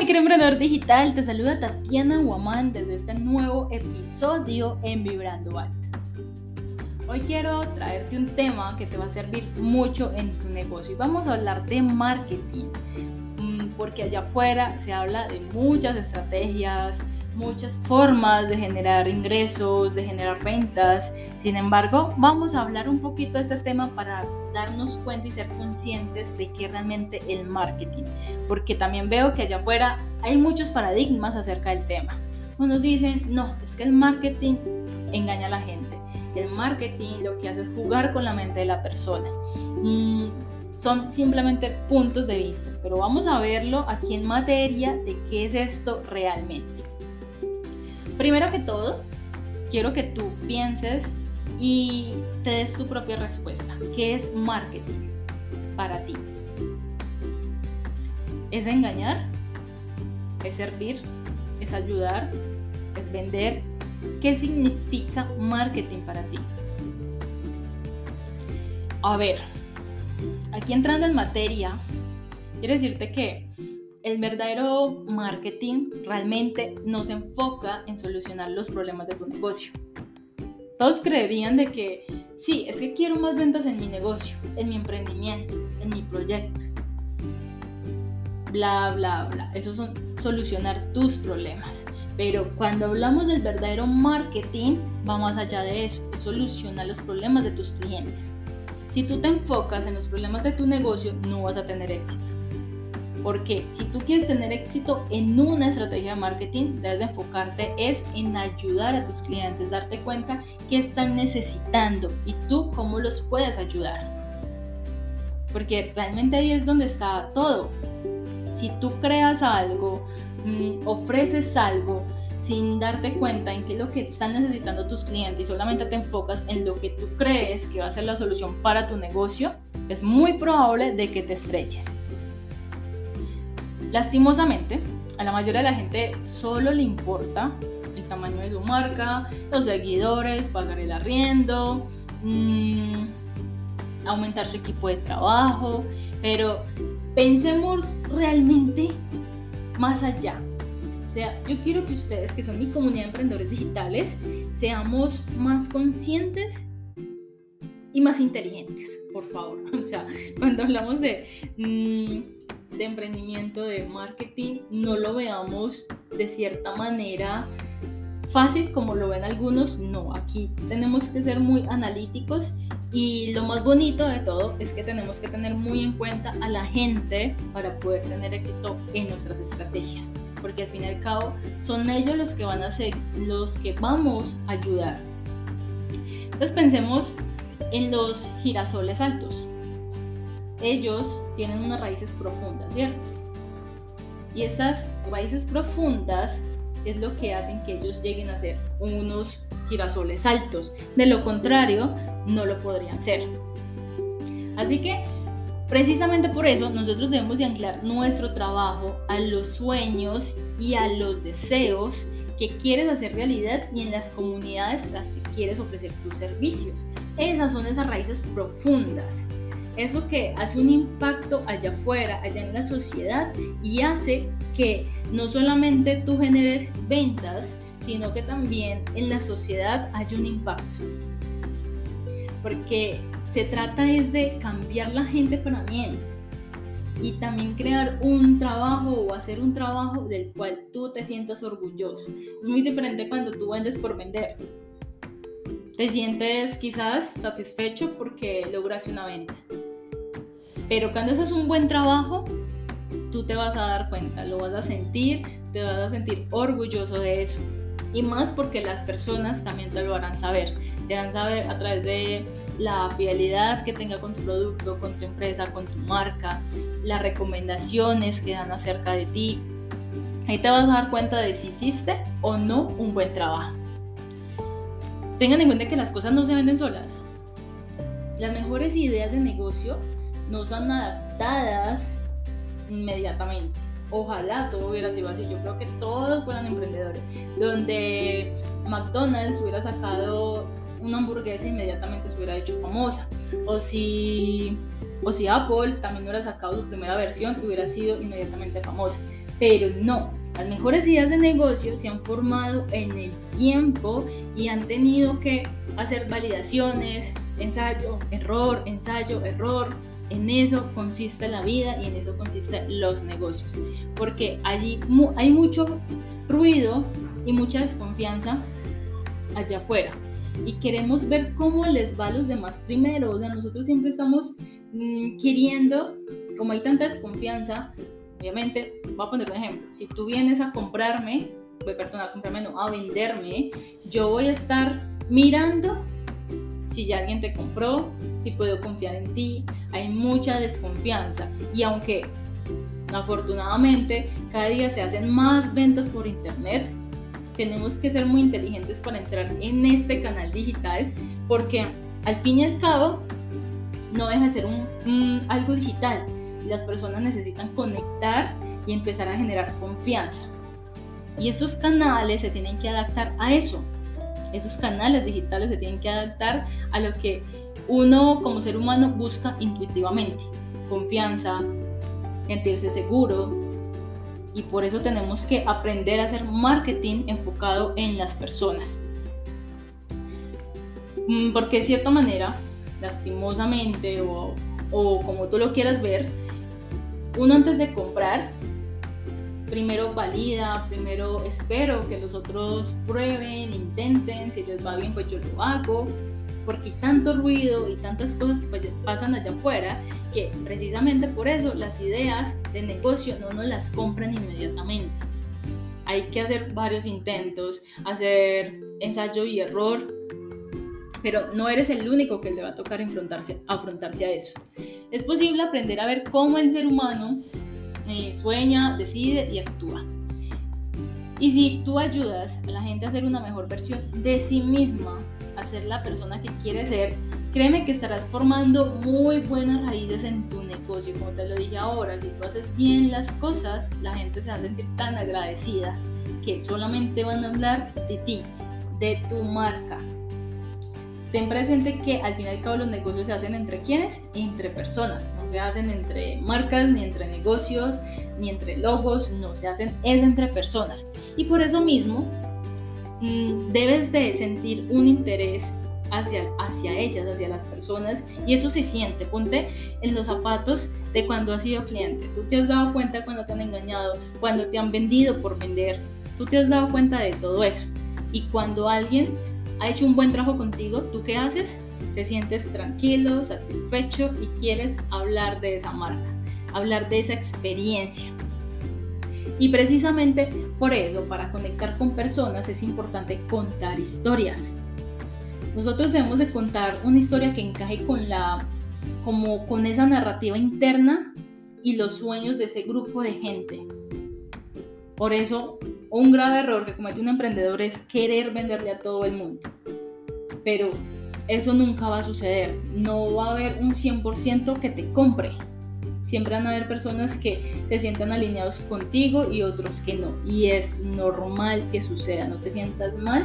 mi querido emprendedor digital, te saluda Tatiana Guamán desde este nuevo episodio en Vibrando Alto. Hoy quiero traerte un tema que te va a servir mucho en tu negocio y vamos a hablar de marketing, mm, porque allá afuera se habla de muchas estrategias, muchas formas de generar ingresos, de generar ventas. Sin embargo, vamos a hablar un poquito de este tema para darnos cuenta y ser conscientes de que realmente el marketing, porque también veo que allá afuera hay muchos paradigmas acerca del tema. Unos dicen, no, es que el marketing engaña a la gente. El marketing lo que hace es jugar con la mente de la persona. Mm, son simplemente puntos de vista, pero vamos a verlo aquí en materia de qué es esto realmente. Primero que todo, quiero que tú pienses y te des tu propia respuesta. ¿Qué es marketing para ti? ¿Es engañar? ¿Es servir? ¿Es ayudar? ¿Es vender? ¿Qué significa marketing para ti? A ver, aquí entrando en materia, quiero decirte que el verdadero marketing realmente no se enfoca en solucionar los problemas de tu negocio. Todos creerían de que sí, es que quiero más ventas en mi negocio, en mi emprendimiento, en mi proyecto. Bla, bla, bla. Eso son solucionar tus problemas. Pero cuando hablamos del verdadero marketing, va más allá de eso, es solucionar los problemas de tus clientes. Si tú te enfocas en los problemas de tu negocio, no vas a tener éxito. Porque si tú quieres tener éxito en una estrategia de marketing, debes de enfocarte es en ayudar a tus clientes, darte cuenta qué están necesitando y tú cómo los puedes ayudar. Porque realmente ahí es donde está todo. Si tú creas algo, mm, ofreces algo, sin darte cuenta en qué es lo que están necesitando tus clientes y solamente te enfocas en lo que tú crees que va a ser la solución para tu negocio, es muy probable de que te estreches. Lastimosamente, a la mayoría de la gente solo le importa el tamaño de su marca, los seguidores, pagar el arriendo, mmm, aumentar su equipo de trabajo, pero pensemos realmente más allá. O sea, yo quiero que ustedes, que son mi comunidad de emprendedores digitales, seamos más conscientes y más inteligentes, por favor. O sea, cuando hablamos de... Mmm, de emprendimiento, de marketing, no lo veamos de cierta manera fácil como lo ven algunos, no, aquí tenemos que ser muy analíticos y lo más bonito de todo es que tenemos que tener muy en cuenta a la gente para poder tener éxito en nuestras estrategias, porque al fin y al cabo son ellos los que van a ser los que vamos a ayudar. Entonces pensemos en los girasoles altos. Ellos tienen unas raíces profundas, ¿cierto? Y esas raíces profundas es lo que hacen que ellos lleguen a ser unos girasoles altos. De lo contrario, no lo podrían ser. Así que, precisamente por eso, nosotros debemos de anclar nuestro trabajo a los sueños y a los deseos que quieres hacer realidad y en las comunidades a las que quieres ofrecer tus servicios. Esas son esas raíces profundas eso que hace un impacto allá afuera, allá en la sociedad y hace que no solamente tú generes ventas, sino que también en la sociedad haya un impacto. Porque se trata es de cambiar la gente para bien y también crear un trabajo o hacer un trabajo del cual tú te sientas orgulloso. Es muy diferente cuando tú vendes por vender. Te sientes quizás satisfecho porque lograste una venta. Pero cuando haces un buen trabajo, tú te vas a dar cuenta, lo vas a sentir, te vas a sentir orgulloso de eso. Y más porque las personas también te lo harán saber. Te harán saber a través de la fidelidad que tenga con tu producto, con tu empresa, con tu marca, las recomendaciones que dan acerca de ti. Ahí te vas a dar cuenta de si hiciste o no un buen trabajo. Tengan en cuenta que las cosas no se venden solas. Las mejores ideas de negocio no son adaptadas inmediatamente. Ojalá todo hubiera sido así. Yo creo que todos fueran emprendedores. Donde McDonald's hubiera sacado una hamburguesa inmediatamente se hubiera hecho famosa. O si, o si Apple también hubiera sacado su primera versión y hubiera sido inmediatamente famosa. Pero no. Las mejores ideas de negocio se han formado en el tiempo y han tenido que hacer validaciones, ensayo, error, ensayo, error. En eso consiste la vida y en eso consisten los negocios. Porque allí hay mucho ruido y mucha desconfianza allá afuera. Y queremos ver cómo les va a los demás primero. O sea, nosotros siempre estamos mm, queriendo, como hay tanta desconfianza, obviamente, voy a poner un ejemplo. Si tú vienes a comprarme, perdón, a comprarme, no, a venderme, yo voy a estar mirando si ya alguien te compró, si puedo confiar en ti. Hay mucha desconfianza. Y aunque afortunadamente cada día se hacen más ventas por internet, tenemos que ser muy inteligentes para entrar en este canal digital porque al fin y al cabo no deja de ser un, algo digital. Las personas necesitan conectar y empezar a generar confianza. Y esos canales se tienen que adaptar a eso. Esos canales digitales se tienen que adaptar a lo que uno como ser humano busca intuitivamente. Confianza, sentirse seguro. Y por eso tenemos que aprender a hacer marketing enfocado en las personas. Mm, porque de cierta manera, lastimosamente o, o como tú lo quieras ver, uno antes de comprar primero valida, primero espero que los otros prueben, intenten, si les va bien pues yo lo hago, porque hay tanto ruido y tantas cosas que pues, pasan allá afuera que precisamente por eso las ideas de negocio no nos las compran inmediatamente. Hay que hacer varios intentos, hacer ensayo y error, pero no eres el único que le va a tocar enfrentarse, afrontarse a eso. Es posible aprender a ver cómo el ser humano eh, sueña, decide y actúa. Y si tú ayudas a la gente a ser una mejor versión de sí misma, a ser la persona que quiere ser, créeme que estarás formando muy buenas raíces en tu negocio. Como te lo dije ahora, si tú haces bien las cosas, la gente se va a sentir tan agradecida que solamente van a hablar de ti, de tu marca, ten presente que al fin y al cabo los negocios se hacen entre quienes? Entre personas, no se hacen entre marcas, ni entre negocios, ni entre logos, no se hacen, es entre personas. Y por eso mismo mm, debes de sentir un interés hacia, hacia ellas, hacia las personas, y eso se siente. Ponte en los zapatos de cuando has sido cliente. Tú te has dado cuenta cuando te han engañado, cuando te han vendido por vender. Tú te has dado cuenta de todo eso. Y cuando alguien ha hecho un buen trabajo contigo, ¿tú qué haces? Te sientes tranquilo, satisfecho y quieres hablar de esa marca, hablar de esa experiencia. Y precisamente por eso, para conectar con personas es importante contar historias. Nosotros debemos de contar una historia que encaje con la como con esa narrativa interna y los sueños de ese grupo de gente. Por eso un grave error que comete un emprendedor es querer venderle a todo el mundo. Pero eso nunca va a suceder. No va a haber un 100% que te compre. Siempre van a haber personas que te sientan alineados contigo y otros que no. Y es normal que suceda. No te sientas mal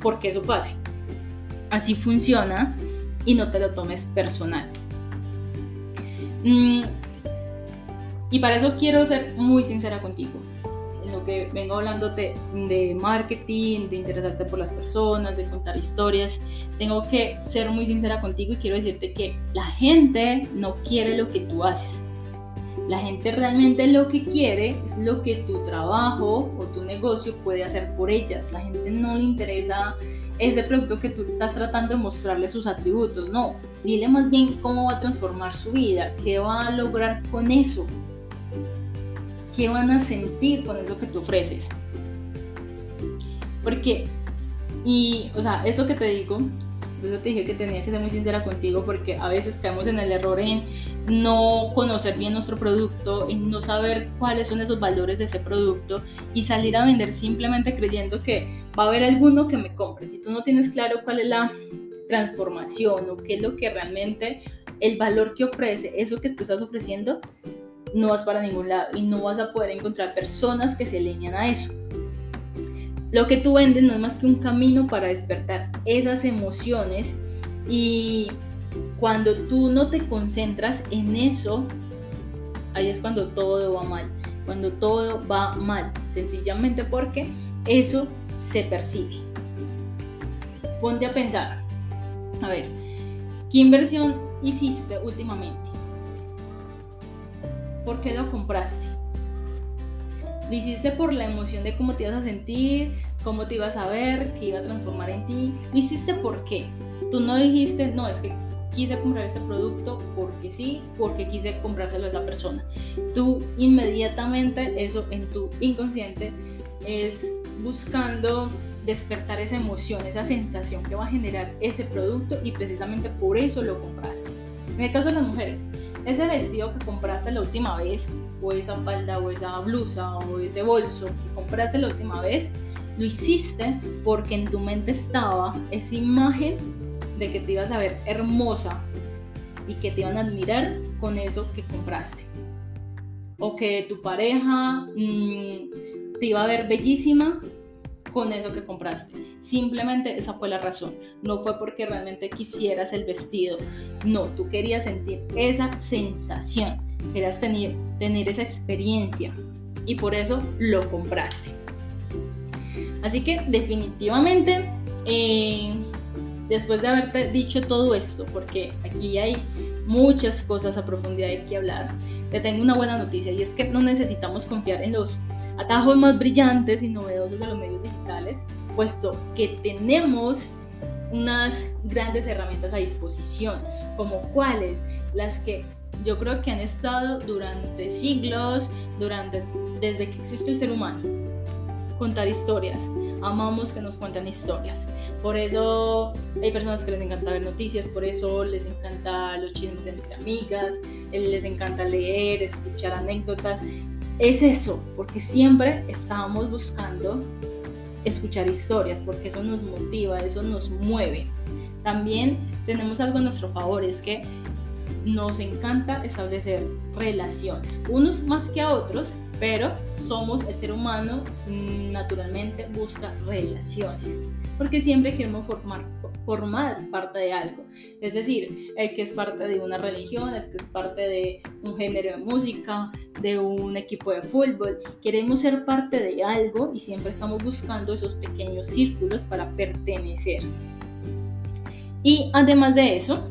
porque eso pase. Así funciona y no te lo tomes personal. Mm, y para eso quiero ser muy sincera contigo que vengo hablándote de marketing, de interesarte por las personas, de contar historias, tengo que ser muy sincera contigo y quiero decirte que la gente no quiere lo que tú haces. La gente realmente lo que quiere es lo que tu trabajo o tu negocio puede hacer por ellas. La gente no le interesa ese producto que tú estás tratando de mostrarle sus atributos. No, dile más bien cómo va a transformar su vida, qué va a lograr con eso qué van a sentir con eso que tú ofreces. Porque, y, o sea, eso que te digo, por eso te dije que tenía que ser muy sincera contigo porque a veces caemos en el error en no conocer bien nuestro producto, en no saber cuáles son esos valores de ese producto y salir a vender simplemente creyendo que va a haber alguno que me compre. Si tú no tienes claro cuál es la transformación o qué es lo que realmente el valor que ofrece, eso que tú estás ofreciendo, no vas para ningún lado y no vas a poder encontrar personas que se alinean a eso. Lo que tú vendes no es más que un camino para despertar esas emociones y cuando tú no te concentras en eso, ahí es cuando todo va mal. cuando todo va mal, sencillamente porque eso se percibe. Ponte a pensar, a ver, ¿qué inversión hiciste últimamente? ¿Por qué lo compraste? Lo hiciste por la emoción de cómo te ibas a sentir, cómo te ibas a ver, qué iba a transformar en ti. Lo hiciste por qué. Tú no dijiste, no, es que quise comprar este producto porque sí, porque quise comprárselo a esa persona. Tú inmediatamente eso en tu inconsciente es buscando despertar esa emoción, esa sensación que va a generar ese producto y precisamente por eso lo compraste. En el caso de las mujeres, ese vestido que compraste la última vez, o esa falda, o esa blusa, o ese bolso que compraste la última vez, lo hiciste porque en tu mente estaba esa imagen de que te ibas a ver hermosa y que te iban a admirar con eso que compraste. O que tu pareja mm, te iba a ver bellísima con eso que compraste. Simplemente esa fue la razón. No fue porque realmente quisieras el vestido. No, tú querías sentir esa sensación. Querías tener, esa experiencia. Y por eso lo compraste. Así que definitivamente eh, después de haberte dicho todo esto, porque aquí hay muchas cosas a profundidad que hablar, te tengo una buena noticia y es que no necesitamos confiar en los atajos más brillantes y novedosos de los medios digitales, puesto que tenemos unas grandes herramientas a disposición, como cuáles, las que yo creo que han estado durante siglos, durante desde que existe el ser humano, contar historias, amamos que nos cuenten historias. Por eso hay personas que les encanta ver noticias, por eso les encanta los chismes entre amigas, les encanta leer, escuchar anécdotas. Es eso, porque siempre estamos buscando escuchar historias, porque eso nos motiva, eso nos mueve. También tenemos algo a nuestro favor, es que nos encanta establecer relaciones, unos más que a otros, pero somos, el ser humano mm, naturalmente busca relaciones, porque siempre queremos formar, formar parte de algo. Es decir, el que es parte de una religión, el que es parte de un género de música, de un equipo de fútbol, queremos ser parte de algo y siempre estamos buscando esos pequeños círculos para pertenecer. Y además de eso,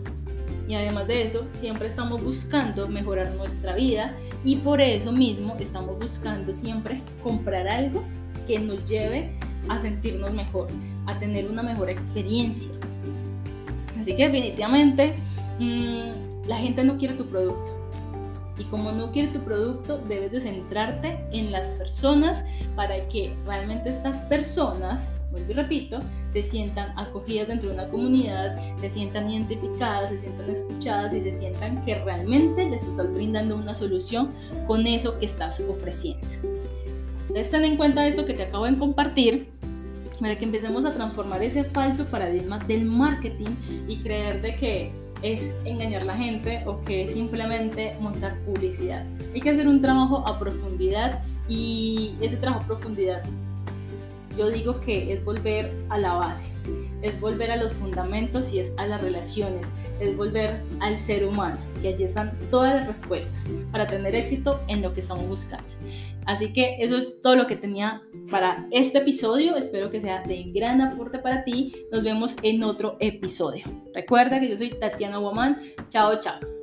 y además de eso, siempre estamos buscando mejorar nuestra vida y por eso mismo estamos buscando siempre comprar algo que nos lleve a sentirnos mejor, a tener una mejor experiencia. Así que definitivamente mm, la gente no quiere tu producto. Y como no quiere tu producto, debes de centrarte en las personas para que realmente estas personas vuelvo y repito, se sientan acogidas dentro de una comunidad, se sientan identificadas, se sientan escuchadas y se sientan que realmente les estás brindando una solución con eso que estás ofreciendo. Entonces ten en cuenta eso que te acabo de compartir para que empecemos a transformar ese falso paradigma del marketing y creer de que es engañar a la gente o que es simplemente montar publicidad. Hay que hacer un trabajo a profundidad y ese trabajo a profundidad yo digo que es volver a la base, es volver a los fundamentos y es a las relaciones, es volver al ser humano, que allí están todas las respuestas para tener éxito en lo que estamos buscando. Así que eso es todo lo que tenía para este episodio, espero que sea de gran aporte para ti, nos vemos en otro episodio. Recuerda que yo soy Tatiana Woman, chao chao.